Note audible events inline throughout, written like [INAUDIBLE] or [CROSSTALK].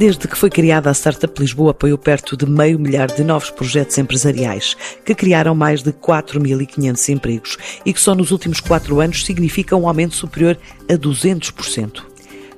Desde que foi criada, a Startup Lisboa apoiou perto de meio milhar de novos projetos empresariais, que criaram mais de 4.500 empregos e que só nos últimos quatro anos significam um aumento superior a 200%.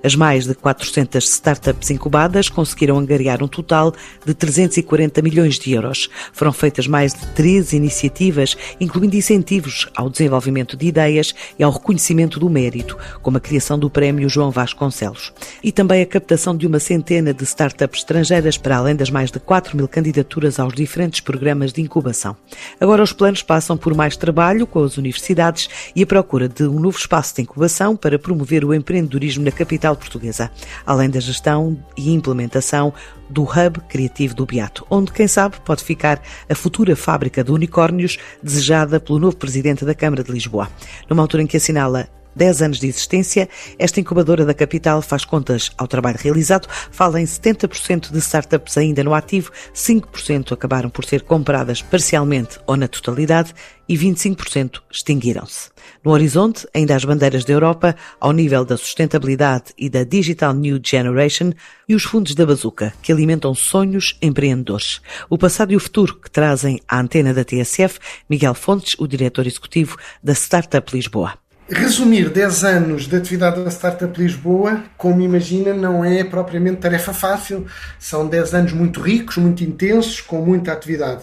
As mais de 400 startups incubadas conseguiram angariar um total de 340 milhões de euros. Foram feitas mais de 13 iniciativas, incluindo incentivos ao desenvolvimento de ideias e ao reconhecimento do mérito, como a criação do Prémio João Vasconcelos. E também a captação de uma centena de startups estrangeiras, para além das mais de 4 mil candidaturas aos diferentes programas de incubação. Agora os planos passam por mais trabalho com as universidades e a procura de um novo espaço de incubação para promover o empreendedorismo na capital portuguesa, além da gestão e implementação do Hub Criativo do Beato, onde, quem sabe, pode ficar a futura fábrica de unicórnios desejada pelo novo presidente da Câmara de Lisboa. Numa altura em que assinala 10 anos de existência, esta incubadora da capital faz contas ao trabalho realizado, fala em 70% de startups ainda no ativo, 5% acabaram por ser compradas parcialmente ou na totalidade e 25% extinguiram-se. No horizonte, ainda as bandeiras da Europa, ao nível da sustentabilidade e da Digital New Generation e os fundos da bazuca, que alimentam sonhos empreendedores. O passado e o futuro que trazem à antena da TSF, Miguel Fontes, o diretor executivo da Startup Lisboa. Resumir 10 anos de atividade da Startup Lisboa, como imagina, não é propriamente tarefa fácil. São 10 anos muito ricos, muito intensos, com muita atividade.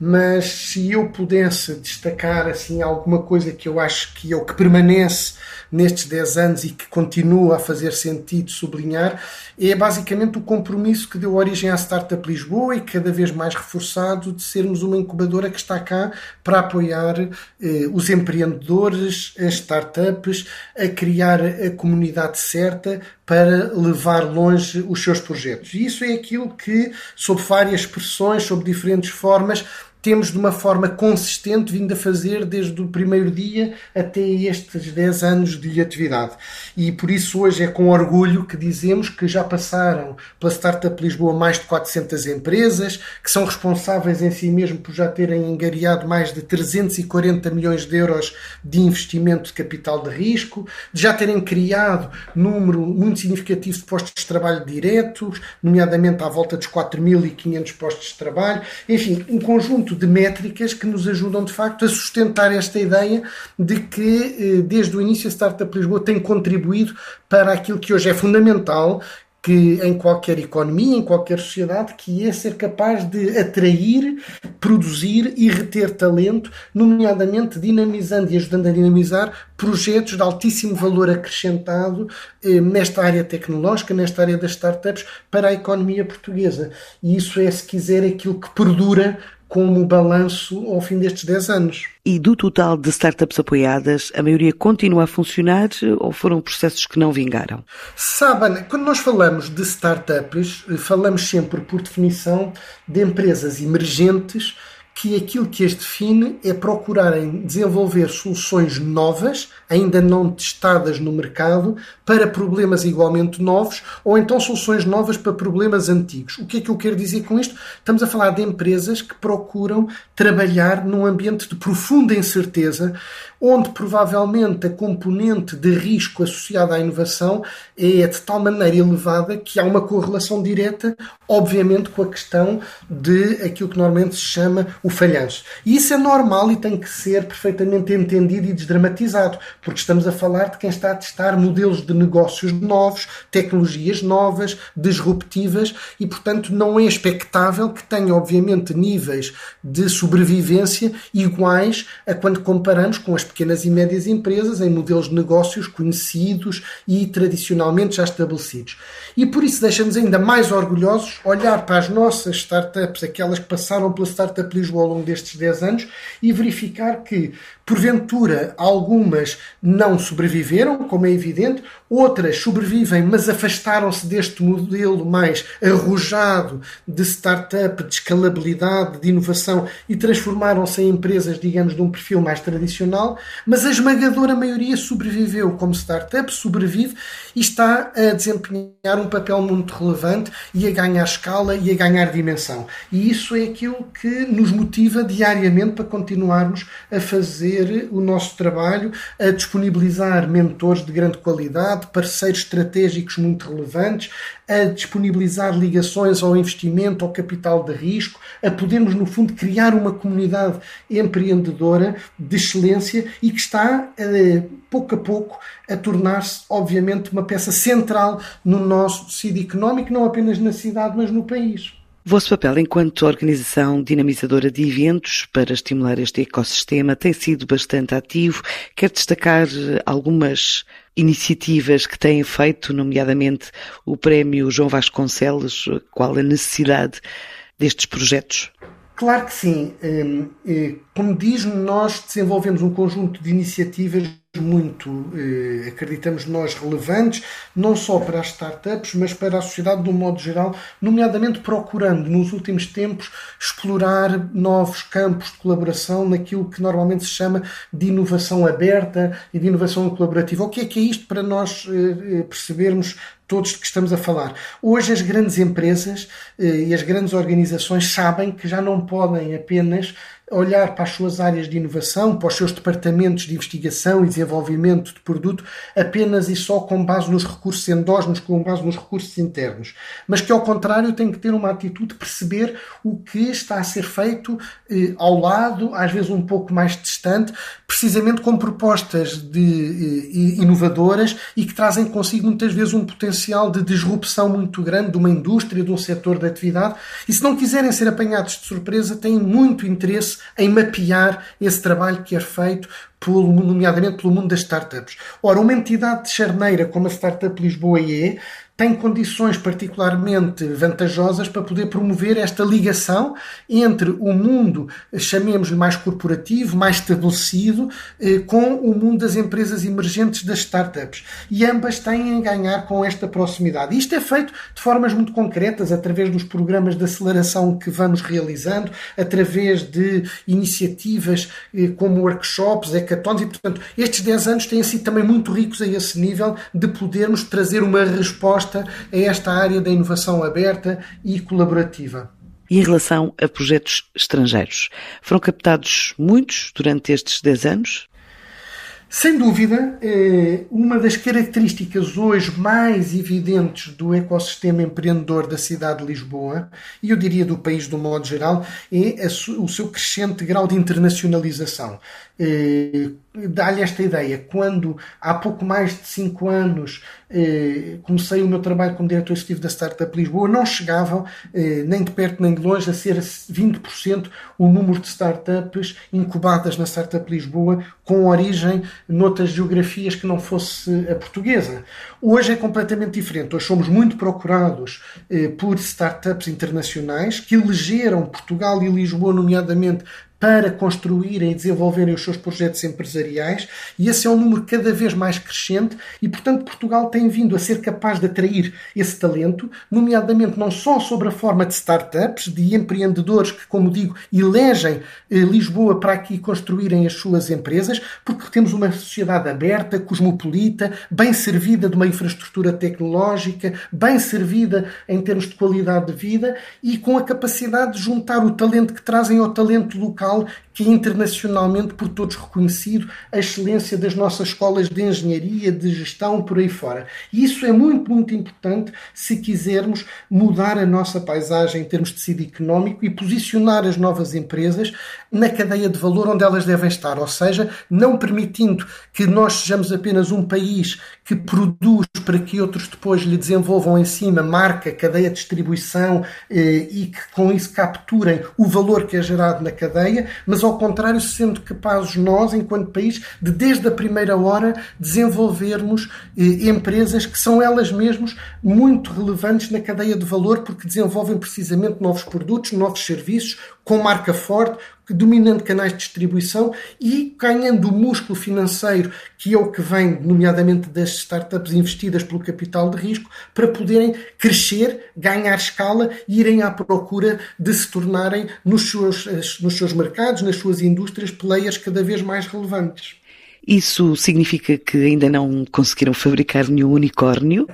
Mas se eu pudesse destacar assim alguma coisa que eu acho que é o que permanece nestes 10 anos e que continua a fazer sentido sublinhar, é basicamente o compromisso que deu origem à Startup Lisboa e cada vez mais reforçado de sermos uma incubadora que está cá para apoiar eh, os empreendedores, as startups, a criar a comunidade certa para levar longe os seus projetos. E isso é aquilo que, sob várias expressões, sob diferentes formas, temos de uma forma consistente vindo a fazer desde o primeiro dia até estes 10 anos de atividade. E por isso hoje é com orgulho que dizemos que já passaram pela Startup Lisboa mais de 400 empresas, que são responsáveis em si mesmo por já terem engariado mais de 340 milhões de euros de investimento de capital de risco, de já terem criado número muito significativo de postos de trabalho diretos, nomeadamente à volta dos 4.500 postos de trabalho. Enfim, um conjunto conjunto de métricas que nos ajudam de facto a sustentar esta ideia de que eh, desde o início a Startup Lisboa tem contribuído para aquilo que hoje é fundamental, que em qualquer economia, em qualquer sociedade, que é ser capaz de atrair, produzir e reter talento, nomeadamente dinamizando e ajudando a dinamizar projetos de altíssimo valor acrescentado eh, nesta área tecnológica, nesta área das startups, para a economia portuguesa. E isso é, se quiser, aquilo que perdura como balanço ao fim destes 10 anos. E do total de startups apoiadas, a maioria continua a funcionar ou foram processos que não vingaram? Sabem, quando nós falamos de startups, falamos sempre, por definição, de empresas emergentes que aquilo que as define é procurarem desenvolver soluções novas, ainda não testadas no mercado, para problemas igualmente novos, ou então soluções novas para problemas antigos. O que é que eu quero dizer com isto? Estamos a falar de empresas que procuram trabalhar num ambiente de profunda incerteza, onde provavelmente a componente de risco associada à inovação é de tal maneira elevada que há uma correlação direta, obviamente, com a questão de aquilo que normalmente se chama o falhanço. E isso é normal e tem que ser perfeitamente entendido e desdramatizado, porque estamos a falar de quem está a testar modelos de negócios novos, tecnologias novas, disruptivas e, portanto, não é expectável que tenha, obviamente, níveis de sobrevivência iguais a quando comparamos com as pequenas e médias empresas em modelos de negócios conhecidos e tradicionalmente já estabelecidos. E por isso deixa-nos ainda mais orgulhosos olhar para as nossas startups, aquelas que passaram pela Startup Lisboa ao longo destes 10 anos, e verificar que Porventura, algumas não sobreviveram, como é evidente, outras sobrevivem, mas afastaram-se deste modelo mais arrojado de startup, de escalabilidade, de inovação e transformaram-se em empresas, digamos, de um perfil mais tradicional. Mas a esmagadora maioria sobreviveu como startup, sobrevive e está a desempenhar um papel muito relevante e a ganhar escala e a ganhar dimensão. E isso é aquilo que nos motiva diariamente para continuarmos a fazer o nosso trabalho, a disponibilizar mentores de grande qualidade, parceiros estratégicos muito relevantes, a disponibilizar ligações ao investimento, ao capital de risco, a podermos, no fundo, criar uma comunidade empreendedora de excelência e que está, eh, pouco a pouco, a tornar-se, obviamente, uma peça central no nosso tecido económico, não apenas na cidade, mas no país. Vosso papel enquanto organização dinamizadora de eventos para estimular este ecossistema tem sido bastante ativo. Quer destacar algumas iniciativas que têm feito, nomeadamente o Prémio João Vasconcelos, qual a necessidade destes projetos? Claro que sim. Hum, como diz, nós desenvolvemos um conjunto de iniciativas muito, eh, acreditamos nós, relevantes, não só para as startups, mas para a sociedade de um modo geral, nomeadamente procurando, nos últimos tempos, explorar novos campos de colaboração naquilo que normalmente se chama de inovação aberta e de inovação colaborativa. O que é que é isto para nós eh, percebermos todos que estamos a falar. Hoje as grandes empresas eh, e as grandes organizações sabem que já não podem apenas olhar para as suas áreas de inovação, para os seus departamentos de investigação e desenvolvimento de produto, apenas e só com base nos recursos endógenos, com base nos recursos internos. Mas que, ao contrário, tem que ter uma atitude de perceber o que está a ser feito eh, ao lado, às vezes um pouco mais distante, precisamente com propostas de, eh, inovadoras e que trazem consigo muitas vezes um potencial de disrupção muito grande de uma indústria, de um setor de atividade. E se não quiserem ser apanhados de surpresa, têm muito interesse em mapear esse trabalho que é feito pelo, nomeadamente pelo mundo das startups. Ora, uma entidade de charneira como a Startup Lisboa é, tem condições particularmente vantajosas para poder promover esta ligação entre o mundo, chamemos-lhe mais corporativo, mais estabelecido, eh, com o mundo das empresas emergentes das startups. E ambas têm a ganhar com esta proximidade. Isto é feito de formas muito concretas, através dos programas de aceleração que vamos realizando, através de iniciativas eh, como workshops, hackathons, e portanto, estes 10 anos têm sido também muito ricos a esse nível de podermos trazer uma resposta resposta a esta área da inovação aberta e colaborativa. E em relação a projetos estrangeiros, foram captados muitos durante estes 10 anos? Sem dúvida, eh, uma das características hoje mais evidentes do ecossistema empreendedor da cidade de Lisboa, e eu diria do país de um modo geral, é o seu crescente grau de internacionalização. Eh, dá-lhe esta ideia. Quando há pouco mais de 5 anos eh, comecei o meu trabalho como diretor executivo da Startup Lisboa, não chegavam eh, nem de perto nem de longe a ser 20% o número de startups incubadas na Startup Lisboa com origem noutras geografias que não fosse a portuguesa. Hoje é completamente diferente. Hoje somos muito procurados por startups internacionais que elegeram Portugal e Lisboa, nomeadamente, para construírem e desenvolverem os seus projetos empresariais, e esse é um número cada vez mais crescente, e portanto Portugal tem vindo a ser capaz de atrair esse talento, nomeadamente não só sobre a forma de startups, de empreendedores que, como digo, elegem eh, Lisboa para aqui construírem as suas empresas, porque temos uma sociedade aberta, cosmopolita, bem servida de uma infraestrutura tecnológica, bem servida em termos de qualidade de vida e com a capacidade de juntar o talento que trazem ao talento local local que internacionalmente por todos reconhecido, a excelência das nossas escolas de engenharia, de gestão, por aí fora. E isso é muito, muito importante se quisermos mudar a nossa paisagem em termos de tecido económico e posicionar as novas empresas na cadeia de valor onde elas devem estar, ou seja, não permitindo que nós sejamos apenas um país que produz para que outros depois lhe desenvolvam em cima marca, cadeia de distribuição eh, e que com isso capturem o valor que é gerado na cadeia, mas ao contrário, sendo capazes nós, enquanto país, de desde a primeira hora desenvolvermos eh, empresas que são elas mesmas muito relevantes na cadeia de valor porque desenvolvem precisamente novos produtos, novos serviços, com marca forte, dominando canais de distribuição e ganhando o músculo financeiro, que é o que vem, nomeadamente, das startups investidas pelo capital de risco, para poderem crescer, ganhar escala e irem à procura de se tornarem, nos seus, nos seus mercados, nas suas indústrias, players cada vez mais relevantes. Isso significa que ainda não conseguiram fabricar nenhum unicórnio?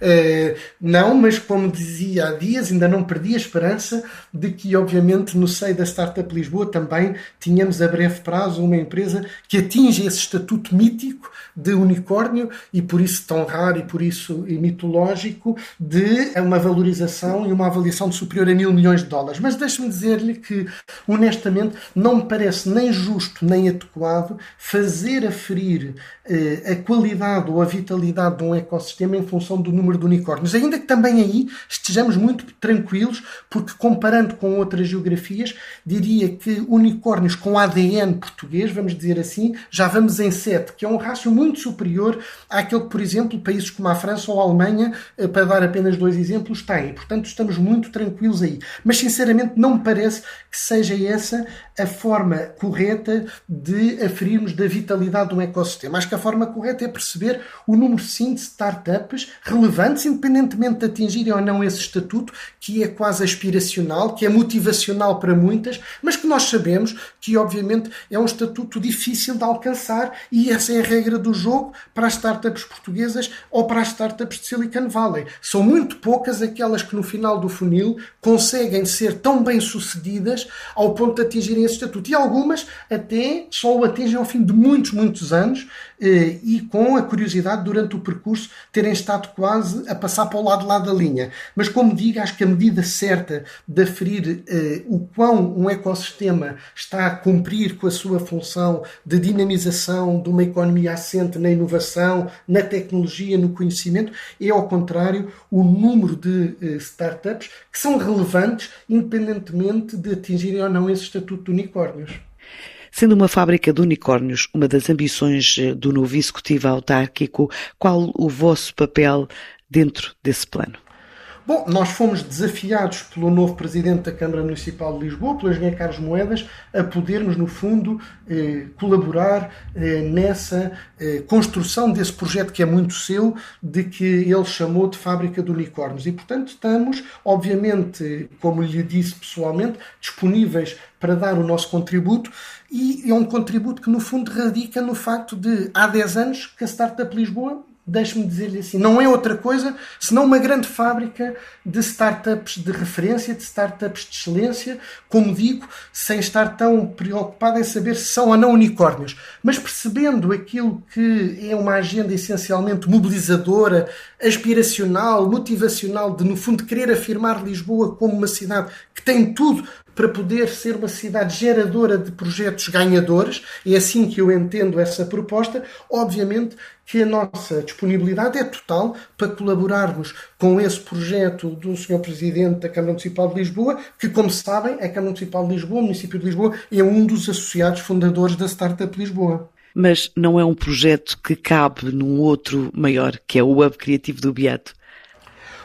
é, [LAUGHS] não, mas como dizia há dias, ainda não perdi a esperança de que, obviamente, no seio da Startup Lisboa também tínhamos a breve prazo uma empresa que atinge esse estatuto mítico de unicórnio e por isso tão raro e por isso mitológico de uma valorização e uma avaliação de superior a mil milhões de dólares. Mas deixe-me dizer-lhe que, honestamente, não me parece nem justo nem adequado fazer aferir eh, a qualidade ou a vitalidade de um ecossistema em função do número de unicórnios. Ainda que também aí estejamos muito tranquilos, porque comparando com outras geografias, diria que unicórnios com ADN português, vamos dizer assim, já vamos em 7, que é um rácio muito superior àquele que, por exemplo, países como a França ou a Alemanha, eh, para dar apenas dois exemplos, têm. Portanto, estamos muito tranquilos aí. Mas, sinceramente, não me parece que seja essa a forma correta de aferirmos da vitalidade de um ecossistema. Acho que a forma correta é perceber o número sim de startups relevantes, independentemente de atingirem ou não esse estatuto, que é quase aspiracional, que é motivacional para muitas, mas que nós sabemos que, obviamente, é um estatuto difícil de alcançar e essa é a regra do jogo para as startups portuguesas ou para as startups de Silicon Valley. São muito poucas aquelas que no final do funil conseguem ser tão bem sucedidas ao ponto de atingirem esse estatuto. E algumas até só o atingem ao fim de muitos, muitos anos eh, e com a curiosidade durante o percurso terem estado quase a passar para o lado lá da linha. Mas como digo, acho que a medida certa de aferir eh, o quão um ecossistema está a cumprir com a sua função de dinamização de uma economia assente na inovação, na tecnologia, no conhecimento, é ao contrário o número de eh, startups que são relevantes independentemente de atingirem ou não esse estatuto de unicórnios. Sendo uma fábrica de unicórnios uma das ambições eh, do novo executivo autárquico, qual o vosso papel dentro desse plano? Bom, nós fomos desafiados pelo novo presidente da Câmara Municipal de Lisboa, pelo engenheiro Carlos Moedas, a podermos, no fundo, eh, colaborar eh, nessa eh, construção desse projeto que é muito seu, de que ele chamou de Fábrica de Unicórnios. E, portanto, estamos, obviamente, como lhe disse pessoalmente, disponíveis para dar o nosso contributo e é um contributo que, no fundo, radica no facto de, há 10 anos, que a Startup Lisboa deixe-me dizer-lhe assim, não é outra coisa senão uma grande fábrica de startups de referência, de startups de excelência, como digo, sem estar tão preocupado em saber se são ou não unicórnios, mas percebendo aquilo que é uma agenda essencialmente mobilizadora, aspiracional, motivacional, de no fundo querer afirmar Lisboa como uma cidade que tem tudo para poder ser uma cidade geradora de projetos ganhadores, é assim que eu entendo essa proposta. Obviamente que a nossa disponibilidade é total para colaborarmos com esse projeto do Sr. Presidente da Câmara Municipal de Lisboa, que, como sabem, a Câmara Municipal de Lisboa, o município de Lisboa, é um dos associados fundadores da Startup Lisboa. Mas não é um projeto que cabe num outro maior, que é o Hub Criativo do Beato?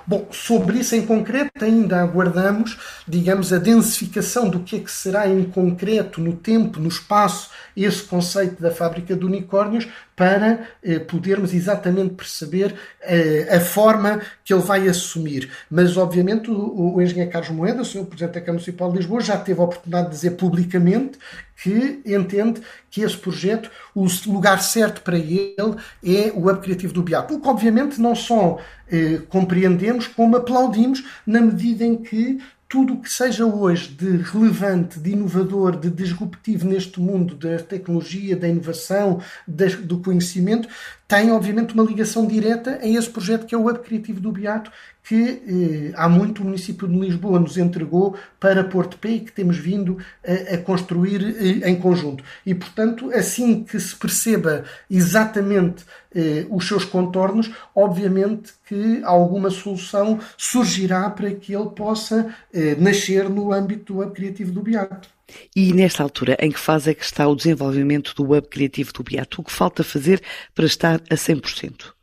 Bom, sobre isso em concreto ainda aguardamos, digamos, a densificação do que é que será em concreto, no tempo, no espaço, esse conceito da fábrica de unicórnios para eh, podermos exatamente perceber eh, a forma que ele vai assumir. Mas, obviamente, o, o engenheiro Carlos Moeda, o senhor Presidente da Câmara Municipal de Lisboa, já teve a oportunidade de dizer publicamente que entende que esse projeto, o lugar certo para ele é o Hub Criativo do Beato. O que, obviamente, não só eh, compreendemos, como aplaudimos, na medida em que tudo o que seja hoje de relevante, de inovador, de disruptivo neste mundo da tecnologia, da inovação, do conhecimento, tem obviamente uma ligação direta a esse projeto que é o Hub Criativo do Beato, que eh, há muito o município de Lisboa nos entregou para Porto Pé e que temos vindo a, a construir eh, em conjunto. E, portanto, assim que se perceba exatamente eh, os seus contornos, obviamente que alguma solução surgirá para que ele possa eh, nascer no âmbito do Hub Criativo do Beato. E nesta altura, em que fase é que está o desenvolvimento do Hub Criativo do Beato? O que falta fazer para estar a 100%?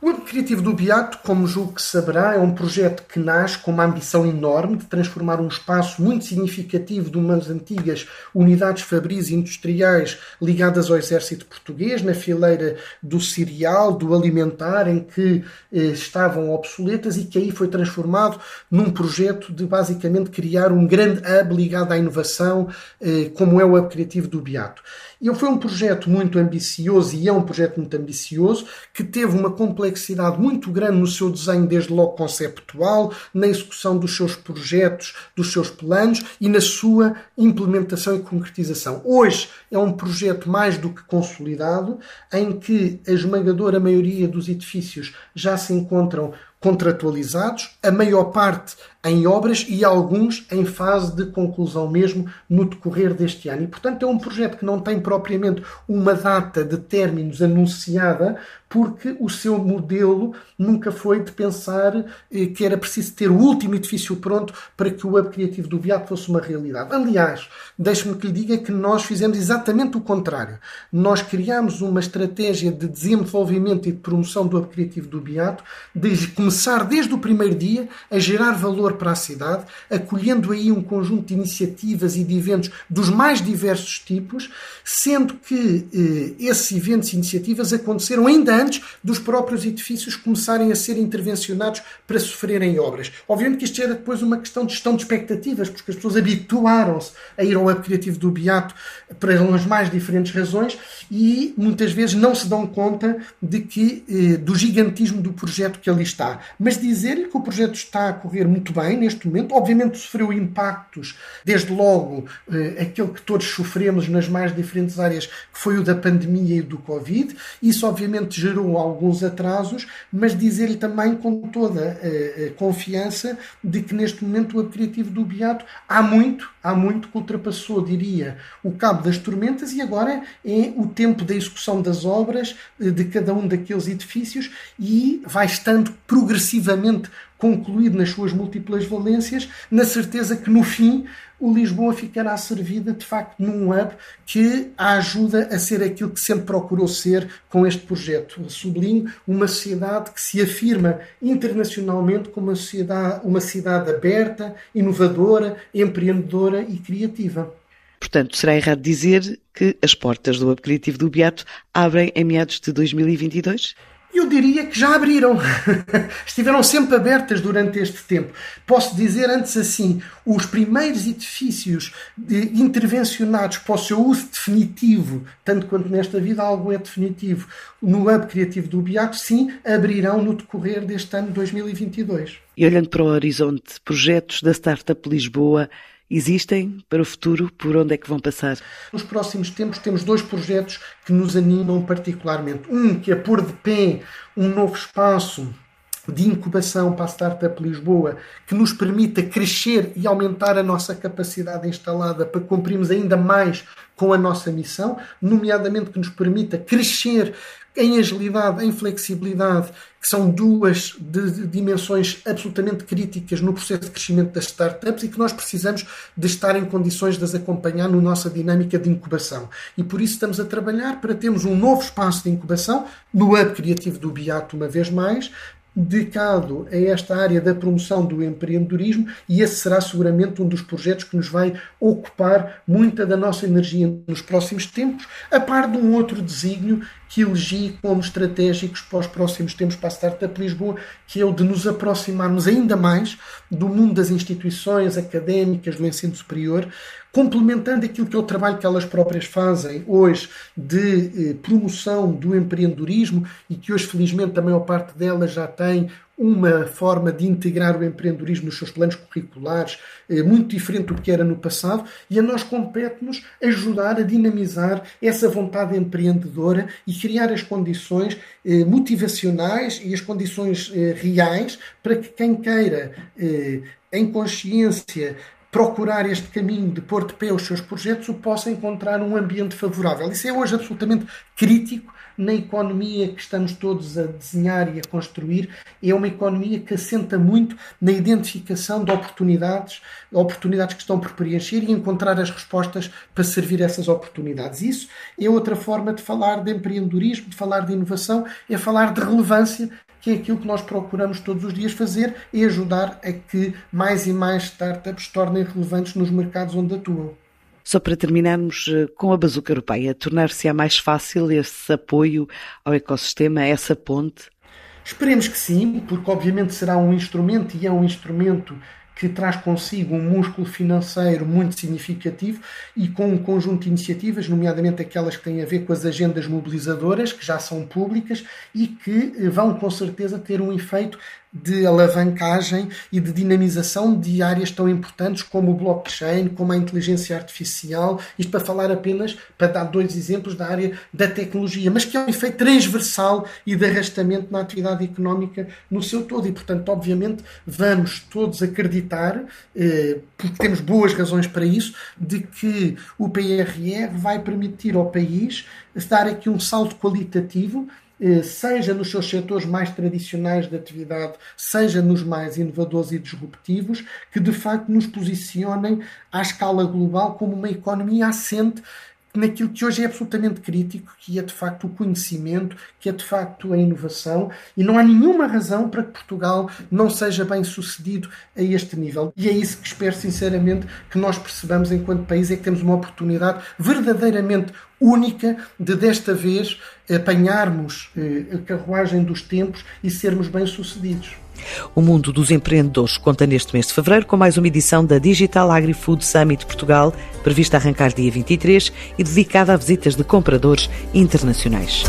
O Hub Criativo do Beato, como julgo que saberá, é um projeto que nasce com uma ambição enorme de transformar um espaço muito significativo de umas antigas unidades fabris industriais ligadas ao exército português, na fileira do cereal, do alimentar, em que eh, estavam obsoletas e que aí foi transformado num projeto de basicamente criar um grande hub ligado à inovação, eh, como é o Hub Criativo do Beato. E foi um projeto muito ambicioso e é um projeto muito ambicioso que teve uma complexidade muito grande no seu desenho, desde logo conceptual, na execução dos seus projetos, dos seus planos e na sua implementação e concretização. Hoje é um projeto mais do que consolidado, em que a esmagadora maioria dos edifícios já se encontram contratualizados, a maior parte em obras e alguns em fase de conclusão mesmo no decorrer deste ano. E, portanto, é um projeto que não tem propriamente uma data de términos anunciada, porque o seu modelo nunca foi de pensar eh, que era preciso ter o último edifício pronto para que o Hub Criativo do Beato fosse uma realidade. Aliás, deixe-me que lhe diga que nós fizemos exatamente o contrário. Nós criámos uma estratégia de desenvolvimento e de promoção do Hub Criativo do Beato, de começar desde o primeiro dia a gerar valor para a cidade, acolhendo aí um conjunto de iniciativas e de eventos dos mais diversos tipos, sendo que eh, esses eventos e iniciativas aconteceram ainda antes dos próprios edifícios começarem a ser intervencionados para sofrerem obras. Obviamente que isto era depois uma questão de gestão de expectativas, porque as pessoas habituaram-se a ir ao Hub Criativo do Beato para as mais diferentes razões e muitas vezes não se dão conta de que eh, do gigantismo do projeto que ali está. Mas dizer-lhe que o projeto está a correr muito bem neste momento, obviamente sofreu impactos, desde logo eh, aquele que todos sofremos nas mais diferentes áreas, que foi o da pandemia e do Covid. Isso obviamente gerou alguns atrasos, mas dizer-lhe também com toda a, a confiança de que neste momento o criativo do Beato há muito, há muito que ultrapassou, diria, o cabo das tormentas e agora é o tempo da execução das obras eh, de cada um daqueles edifícios e vai estando progressivamente concluído nas suas múltiplas valências, na certeza que no fim o Lisboa ficará servida de facto num hub que a ajuda a ser aquilo que sempre procurou ser com este projeto. Sublinho uma sociedade que se afirma internacionalmente como uma cidade, uma cidade aberta, inovadora, empreendedora e criativa. Portanto, será errado dizer que as portas do Hub Criativo do Beato abrem em meados de 2022? Eu diria que já abriram. [LAUGHS] Estiveram sempre abertas durante este tempo. Posso dizer antes assim: os primeiros edifícios intervencionados para o seu uso definitivo, tanto quanto nesta vida algo é definitivo, no Hub Criativo do Beato, sim, abrirão no decorrer deste ano 2022. E olhando para o horizonte, projetos da Startup Lisboa existem para o futuro? Por onde é que vão passar? Nos próximos tempos temos dois projetos que nos animam particularmente. Um que é pôr de pé um novo espaço de incubação para a Startup Lisboa que nos permita crescer e aumentar a nossa capacidade instalada para cumprirmos ainda mais com a nossa missão, nomeadamente que nos permita crescer em agilidade, em flexibilidade, que são duas de, de dimensões absolutamente críticas no processo de crescimento das startups e que nós precisamos de estar em condições de as acompanhar na nossa dinâmica de incubação. E por isso estamos a trabalhar para termos um novo espaço de incubação no Hub Criativo do Beato, uma vez mais, dedicado a esta área da promoção do empreendedorismo e esse será seguramente um dos projetos que nos vai ocupar muita da nossa energia nos próximos tempos, a par de um outro desígnio que elegi como estratégicos para os próximos tempos para a Startup Lisboa, que é o de nos aproximarmos ainda mais do mundo das instituições académicas do ensino superior, complementando aquilo que é o trabalho que elas próprias fazem hoje de eh, promoção do empreendedorismo e que hoje, felizmente, a maior parte delas já tem uma forma de integrar o empreendedorismo nos seus planos curriculares eh, muito diferente do que era no passado e a nós compete-nos ajudar a dinamizar essa vontade empreendedora e criar as condições eh, motivacionais e as condições eh, reais para que quem queira em consciência procurar este caminho de pôr de pé os seus projetos, o possa encontrar um ambiente favorável. Isso é hoje absolutamente crítico na economia que estamos todos a desenhar e a construir. É uma economia que assenta muito na identificação de oportunidades, oportunidades que estão por preencher e encontrar as respostas para servir essas oportunidades. Isso é outra forma de falar de empreendedorismo, de falar de inovação, é falar de relevância que é aquilo que nós procuramos todos os dias fazer e ajudar a que mais e mais startups tornem relevantes nos mercados onde atuam. Só para terminarmos eh, com a bazuca europeia, tornar-se-á mais fácil esse apoio ao ecossistema, essa ponte? Esperemos que sim, porque obviamente será um instrumento e é um instrumento que traz consigo um músculo financeiro muito significativo e com um conjunto de iniciativas, nomeadamente aquelas que têm a ver com as agendas mobilizadoras, que já são públicas e que eh, vão com certeza ter um efeito de alavancagem e de dinamização de áreas tão importantes como o blockchain, como a inteligência artificial, isto para falar apenas, para dar dois exemplos da área da tecnologia, mas que é um efeito transversal e de arrastamento na atividade económica no seu todo. E, portanto, obviamente, vamos todos acreditar, eh, porque temos boas razões para isso, de que o PRR vai permitir ao país dar aqui um salto qualitativo seja nos seus setores mais tradicionais de atividade, seja nos mais inovadores e disruptivos, que de facto nos posicionem à escala global como uma economia assente naquilo que hoje é absolutamente crítico, que é de facto o conhecimento, que é de facto a inovação, e não há nenhuma razão para que Portugal não seja bem sucedido a este nível. E é isso que espero sinceramente que nós percebamos enquanto país, é que temos uma oportunidade verdadeiramente única de desta vez apanharmos eh, a carruagem dos tempos e sermos bem-sucedidos. O mundo dos empreendedores conta neste mês de fevereiro com mais uma edição da Digital Agri-Food Summit Portugal, prevista a arrancar dia 23 e dedicada a visitas de compradores internacionais.